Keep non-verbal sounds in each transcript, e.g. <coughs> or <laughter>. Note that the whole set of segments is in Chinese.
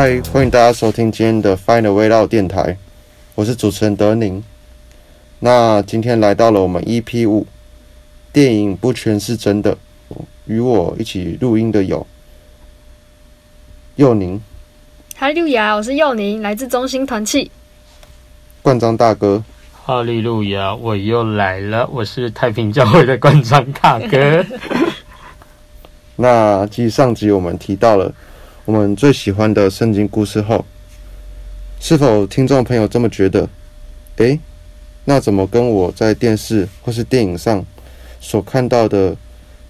嗨，欢迎大家收听今天的 Final Way 道电台，我是主持人德宁。那今天来到了我们 EP 五，电影不全是真的，与我一起录音的有佑宁、哈利路亚，我是佑宁，来自中心团契。冠章大哥。哈利路亚，我又来了，我是太平教会的冠章大哥。<laughs> 那继上集我们提到了我们最喜欢的圣经故事后，是否听众朋友这么觉得？诶，那怎么跟我在电视或是电影上所看到的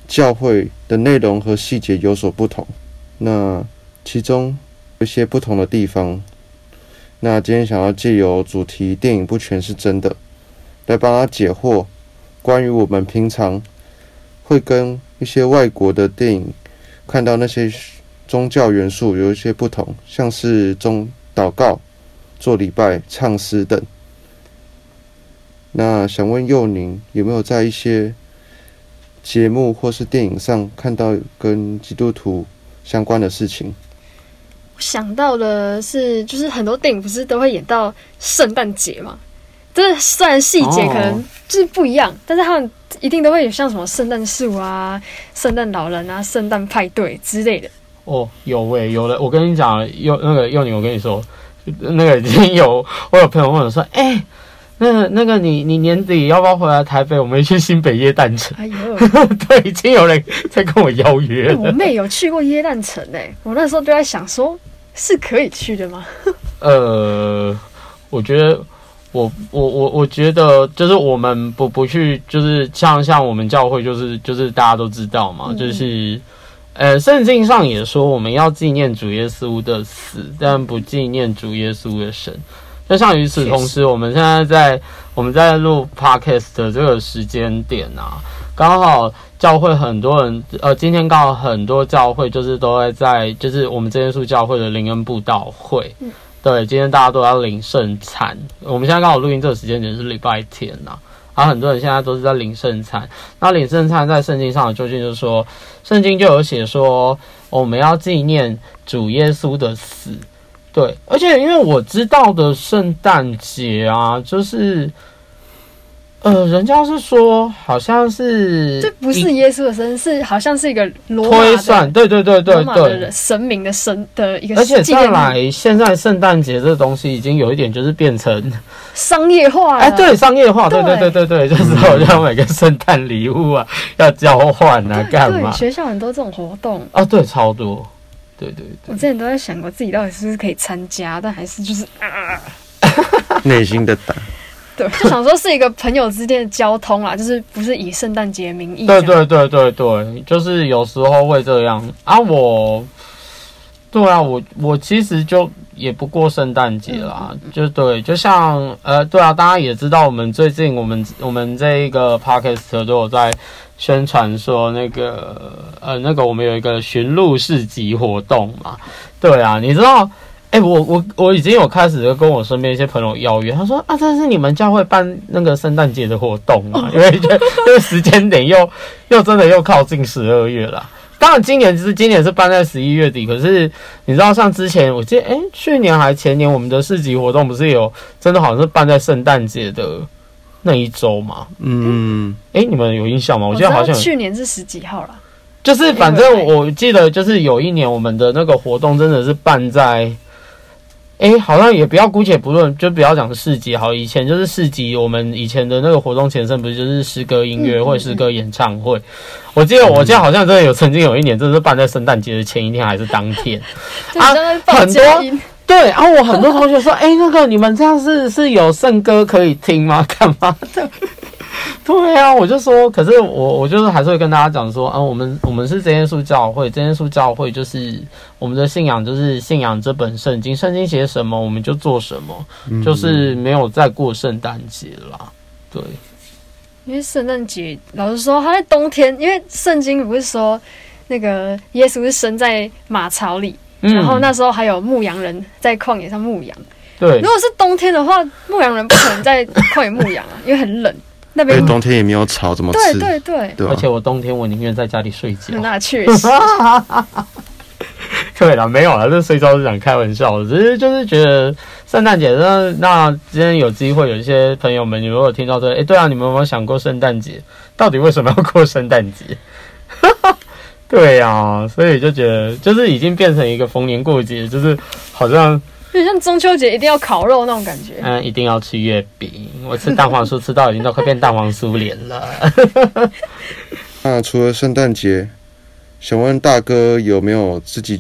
教会的内容和细节有所不同？那其中有一些不同的地方。那今天想要借由主题电影不全是真的，来帮他解惑，关于我们平常会跟一些外国的电影看到那些宗教元素有一些不同，像是中祷告、做礼拜、唱诗等。那想问佑宁，有没有在一些节目或是电影上看到跟基督徒相关的事情？想到的是，就是很多电影不是都会演到圣诞节嘛？就是虽然细节可能就是不一样，但是他们一定都会有像什么圣诞树啊、圣诞老人啊、圣诞派对之类的。哦，有喂，有的。我跟你讲，幼那个幼女，我跟你说，那个已经有我有朋友问我说，哎，那个那个你你年底要不要回来台北？我们去新北耶诞城。哎呦，<laughs> 对，已经有人在跟我邀约。我妹有去过耶诞城诶，我那时候就在想说。是可以去的吗？<laughs> 呃，我觉得，我我我我觉得，就是我们不不去，就是像像我们教会，就是就是大家都知道嘛，就是呃，圣经上也说我们要纪念主耶稣的死，但不纪念主耶稣的神。就像与此同时，我们现在在我们在录 podcast 的这个时间点啊，刚好。教会很多人，呃，今天刚好很多教会就是都会在，就是我们这间书教会的灵恩布道会。嗯，对，今天大家都要领圣餐。我们现在刚好录音这个时间点是礼拜天呐，然后很多人现在都是在领圣餐。那领圣餐在圣经上究竟就是说，圣经就有写说我们要纪念主耶稣的死。对，而且因为我知道的圣诞节啊，就是。呃，人家是说，好像是这不是耶稣的生，是好像是一个罗推算，对对对对对，神明的神的一个。而且再来，现在圣诞节这东西已经有一点就是变成商业化，哎，对，商业化，对对对对对，就是好像每个圣诞礼物啊要交换啊，干嘛？学校很多这种活动啊，对，超多，对对对。我之前都在想过自己到底是不是可以参加，但还是就是啊，内心的胆。对，就想说是一个朋友之间的交通啦，就是不是以圣诞节名义。对对对对对，就是有时候会这样啊。我，对啊，我我其实就也不过圣诞节啦，就对，就像呃，对啊，大家也知道，我们最近我们我们这一个 podcast 都有在宣传说那个呃那个我们有一个巡路市集活动嘛。对啊，你知道。哎，我我我已经有开始跟我身边一些朋友邀约，他说啊，这是你们教会办那个圣诞节的活动嘛？因为因为时间点又又真的又靠近十二月了。当然今年是今年是办在十一月底，可是你知道像之前我记得哎，去年还前年我们的市集活动不是有真的好像是办在圣诞节的那一周嘛？嗯，哎，你们有印象吗？我记得好像去年是十几号了，就是反正我记得就是有一年我们的那个活动真的是办在。哎，好像也不要姑且不论，就不要讲市集好。以前就是市集，我们以前的那个活动前身不是就是诗歌音乐会、诗歌演唱会？我记得，我记得好像真的有曾经有一年，真的是办在圣诞节的前一天还是当天 <laughs> 啊？很多 <laughs> 对，然后我很多同学说，哎，那个你们这样是是有圣歌可以听吗？干嘛的？<laughs> 对啊，我就说，可是我我就是还是会跟大家讲说，啊，我们我们是真耶稣教会，真耶稣教会就是我们的信仰，就是信仰这本圣经，圣经写什么我们就做什么，就是没有再过圣诞节啦。对，因为圣诞节老实说，他在冬天，因为圣经不是说那个耶稣是生在马槽里，然后那时候还有牧羊人在旷野上牧羊。对，如果是冬天的话，牧羊人 <coughs> 不可能在旷野牧羊啊，因为很冷。那边冬天也没有草，怎么吃？对对对，而且我冬天我宁愿在家里睡觉。<laughs> 那确实。<laughs> 对了，没有了，这睡觉是想开玩笑的，只是就是觉得圣诞节那那今天有机会，有一些朋友们，你如果听到这，哎，对啊，你们有没有想过圣诞节到底为什么要过圣诞节？<laughs> 对呀，所以就觉得就是已经变成一个逢年过节，就是好像有 <laughs> 点像中秋节一定要烤肉那种感觉。嗯，一定要吃月饼，我吃蛋黄酥吃到已经都快变蛋黄酥脸了。<laughs> 那除了圣诞节，想问大哥有没有自己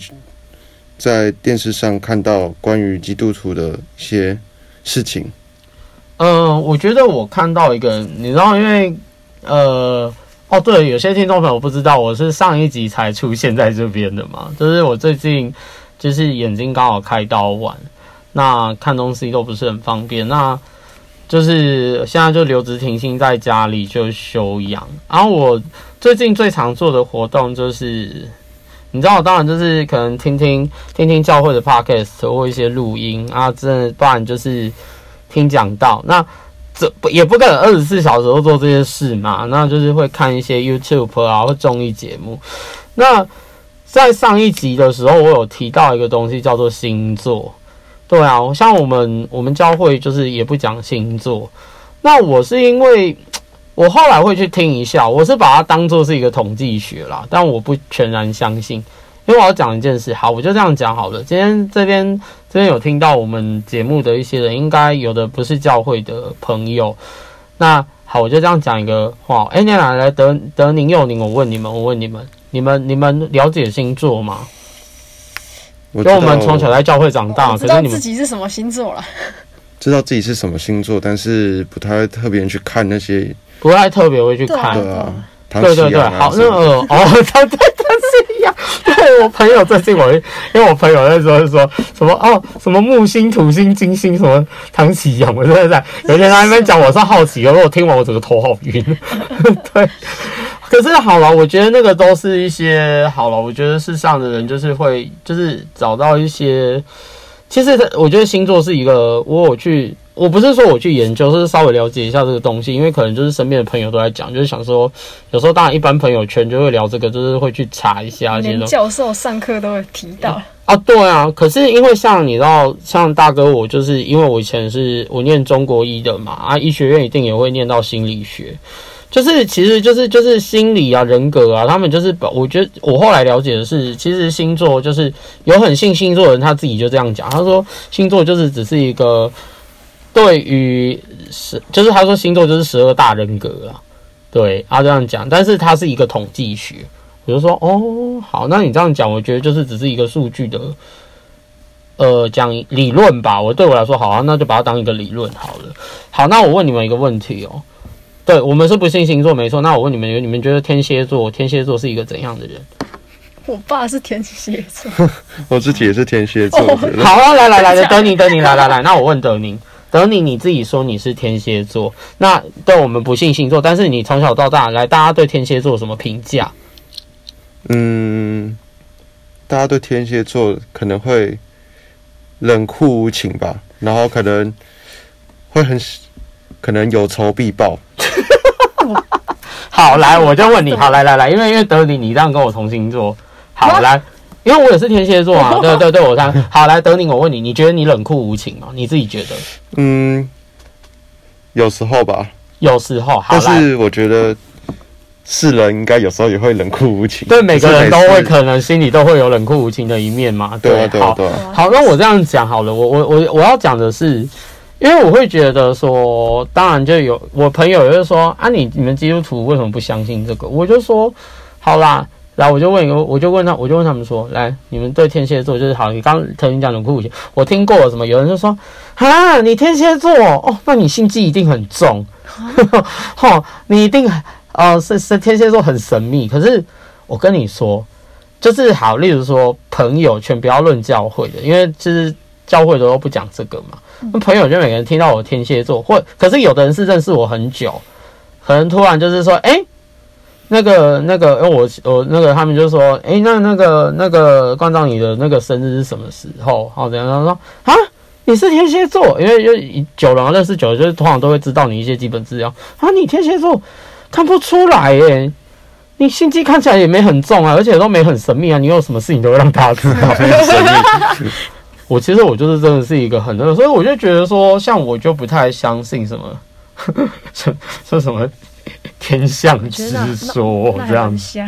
在电视上看到关于基督徒的一些事情？嗯，我觉得我看到一个，你知道，因为呃。哦，对，有些听众朋友不知道，我是上一集才出现在这边的嘛。就是我最近就是眼睛刚好开刀完，那看东西都不是很方便，那就是现在就留职停薪在家里就休养。然后我最近最常做的活动就是，你知道，当然就是可能听听听听教会的 podcast 或一些录音啊，这不然就是听讲道。那这也不可能二十四小时都做这些事嘛？那就是会看一些 YouTube 啊或综艺节目。那在上一集的时候，我有提到一个东西叫做星座。对啊，像我们我们教会就是也不讲星座。那我是因为我后来会去听一下，我是把它当做是一个统计学啦，但我不全然相信。因为我要讲一件事，好，我就这样讲好了。今天这边这边有听到我们节目的一些人，应该有的不是教会的朋友。那好，我就这样讲一个话。哎，你来来德德宁佑宁，我问你们，我问你们，你们你们了解星座吗？我因为我们从小在教会长大，知道可是你们自己是什么星座了。知道自己是什么星座，但是不太会特别去看那些，不太特别会去看。对啊，唐对对对，启阳啊好，那什么哦，他 <laughs> 对他是一样。对我朋友最近我，因为我朋友那时候是说什么哦，什么木星、土星、金星，什么唐启阳，我真的在有一天他在那边讲，我是好奇，然后我听完我整个头好晕。<laughs> 对，可是好了，我觉得那个都是一些好了，我觉得世上的人就是会就是找到一些，其实他我觉得星座是一个，我有去。我不是说我去研究，是稍微了解一下这个东西，因为可能就是身边的朋友都在讲，就是想说，有时候当然一般朋友圈就会聊这个，就是会去查一下这些东西。连教授上课都会提到。啊，对啊，可是因为像你知道，像大哥我就是因为我以前是我念中国医的嘛，啊，医学院一定也会念到心理学，就是其实就是就是心理啊、人格啊，他们就是我觉得我后来了解的是，其实星座就是有很信星座的人他自己就这样讲，他说星座就是只是一个对于十，就是他说星座就是十二大人格啊，对，他这样讲，但是它是一个统计学。我就说哦，好，那你这样讲，我觉得就是只是一个数据的，呃，讲理论吧。我对我来说，好啊，那就把它当一个理论好了。好，那我问你们一个问题哦，对我们是不信星座没错。那我问你们，你们觉得天蝎座，天蝎座是一个怎样的人？<laughs> 我爸是天蝎座，<laughs> 我自己也是天蝎座，好啊，来来来来，德宁德宁，来来来，那我问德宁，德宁你自己说你是天蝎座，那对我们不信星座，但是你从小到大来，大家对天蝎座有什么评价？嗯，大家对天蝎座可能会冷酷无情吧，然后可能会很可能有仇必报。<laughs> 好，来，我就问你，好，来来来，因为因为德林你这样跟我同星座，好啊来，因为我也是天蝎座啊，<laughs> 对对对，我这样好来，德林，我问你，你觉得你冷酷无情吗？你自己觉得？嗯，有时候吧，有时候，好但，是我觉得是人应该有时候也会冷酷无情。对每个人都会可能心里都会有冷酷无情的一面嘛，对啊，对对啊。好，那我这样讲好了，我我我我要讲的是，因为我会觉得说，当然就有我朋友就说啊你，你们基督徒为什么不相信这个？我就说好啦，来我就问一个，我就问他，我就问他们说，来你们对天蝎座就是好，你刚刚特你讲的酷无情，我听过了什么？有人就说啊，你天蝎座哦，那你心机一定很重，哈 <laughs> 哈，你一定呃是是天蝎座很神秘，可是我跟你说。就是好，例如说朋友圈不要论教会的，因为其实教会的都不讲这个嘛。那朋友就每个人听到我天蝎座，或可是有的人是认识我很久，可能突然就是说，哎、那个那个，因为我我那个他们就说，哎、那那个那个关照你的那个生日是什么时候？好，怎样？他说啊，你是天蝎座，因为就久了认识久了，就是通常都会知道你一些基本资料啊。你天蝎座看不出来耶，你心机看起来也没很重啊，而且都没很神秘啊，你有什么事情都会让大家知道，神秘。我其实我就是真的是一个很那个，所以我就觉得说，像我就不太相信什么说说什么天象之说这样子。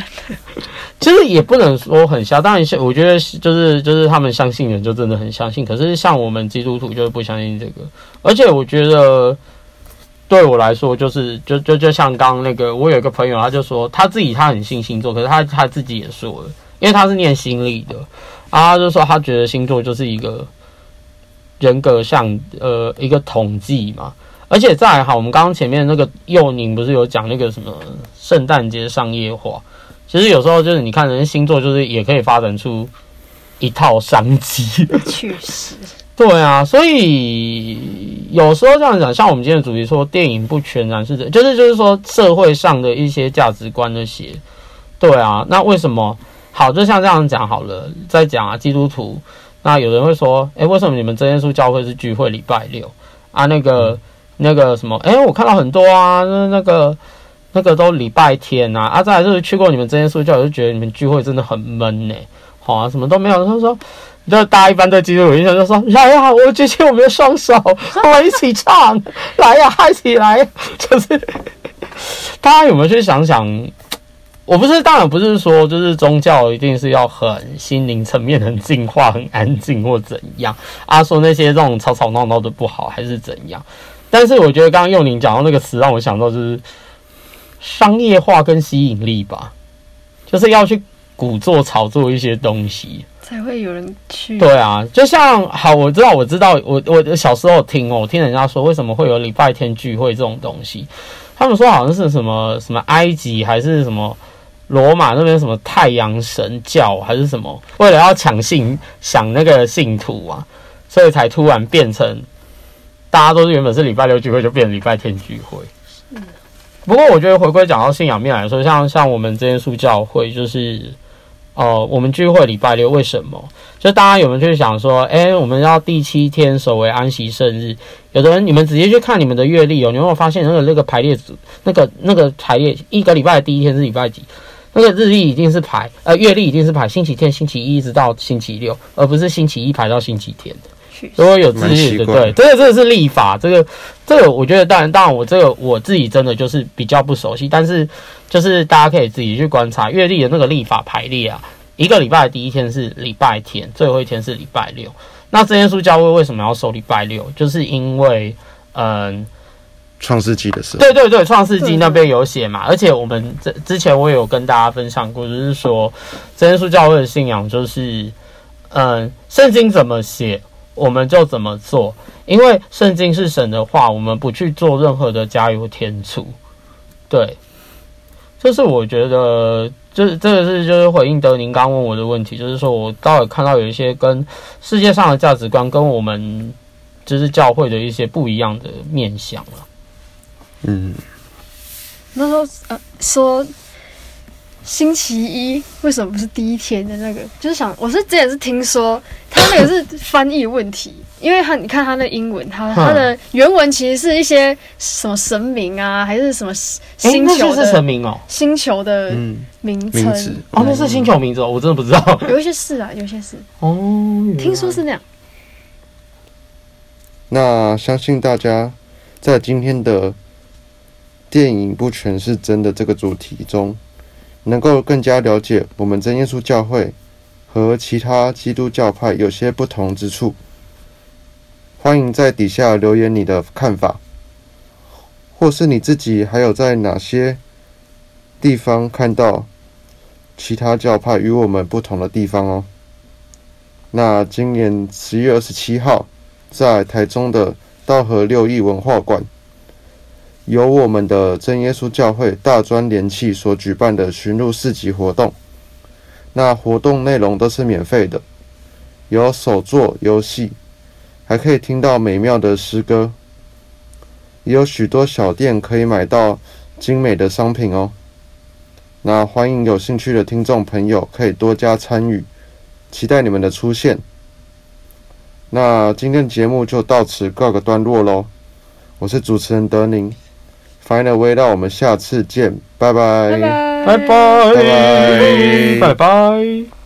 其实也不能说很瞎，当然像我觉得就是就是他们相信人就真的很相信，可是像我们基督徒就是不相信这个，而且我觉得。对我来说，就是就就就像刚那个，我有一个朋友，他就说他自己他很信星座，可是他他自己也说了，因为他是念心理的，啊，他就说他觉得星座就是一个人格像呃一个统计嘛，而且再好，我们刚刚前面那个幼宁不是有讲那个什么圣诞节商业化，其实有时候就是你看人家星座就是也可以发展出一套商机，确实。对啊，所以有时候这样讲，像我们今天的主题说，电影不全然是，就是就是说社会上的一些价值观那些。对啊，那为什么好？就像这样讲好了，再讲啊，基督徒，那有人会说，哎，为什么你们真耶稣教会是聚会礼拜六啊？那个那个什么，哎，我看到很多啊，那那个那个都礼拜天啊，啊，再来就是去过你们真耶稣教，我就觉得你们聚会真的很闷呢，好啊，什么都没有。他说。就大家一般对基督有印象，就说来呀，我举起我们的双手，我们一起唱，来呀，嗨起来！就是大家有没有去想想？我不是，当然不是说，就是宗教一定是要很心灵层面很净化、很安静或怎样啊？说那些这种吵吵闹闹的不好，还是怎样？但是我觉得刚刚幼宁讲到那个词，让我想到就是商业化跟吸引力吧，就是要去鼓作炒作一些东西。才会有人去。对啊，就像好，我知道，我知道，我我小时候听哦，我听人家说为什么会有礼拜天聚会这种东西，他们说好像是什么什么埃及还是什么罗马那边什么太阳神教还是什么，为了要抢信想那个信徒啊，所以才突然变成大家都是原本是礼拜六聚会，就变成礼拜天聚会。不过我觉得回归讲到信仰面来说，像像我们这些书教会就是。哦，我们聚会礼拜六为什么？就大家有没有去想说，哎，我们要第七天守为安息圣日？有的人你们直接去看你们的月历哦，你有没有发现那个那个排列组，那个那个排列一个礼拜的第一天是礼拜几？那个日历一定是排，呃，月历一定是排星期天、星期一一直到星期六，而不是星期一排到星期天的。如果有自律的，对，这个这个是立法，这个这个我觉得当然当然我这个我自己真的就是比较不熟悉，但是就是大家可以自己去观察月历的那个立法排列啊，一个礼拜的第一天是礼拜天，最后一天是礼拜六。那这些书教会为什么要收礼拜六？就是因为嗯，创世纪的时候，对对对，创世纪那边有写嘛，而且我们这之前我也有跟大家分享过，就是说这些书教会的信仰就是嗯，圣经怎么写。我们就怎么做，因为圣经是神的话，我们不去做任何的加油添醋。对，就是我觉得，就是这个是就是回应德宁刚问我的问题，就是说我倒有看到有一些跟世界上的价值观跟我们就是教会的一些不一样的面相了。嗯，那时候呃说。星期一为什么不是第一天的那个？就是想，我是之前是听说他那个是翻译问题，因为他你看他那英文，他他的原文其实是一些什么神明啊，还是什么星球的神明哦，星球的名称哦，那是星球名字哦，我真的不知道。有一些是啊，有一些是哦，听说是那样。那相信大家在今天的电影不全是真的这个主题中。能够更加了解我们真耶稣教会和其他基督教派有些不同之处，欢迎在底下留言你的看法，或是你自己还有在哪些地方看到其他教派与我们不同的地方哦。那今年十月二十七号，在台中的道和六艺文化馆。由我们的真耶稣教会大专联契所举办的巡路市集活动，那活动内容都是免费的，有手作游戏，还可以听到美妙的诗歌，也有许多小店可以买到精美的商品哦。那欢迎有兴趣的听众朋友可以多加参与，期待你们的出现。那今天节目就到此告个段落喽，我是主持人德宁。Final Way，我们下次见，拜拜，拜拜，拜拜，拜拜，拜拜。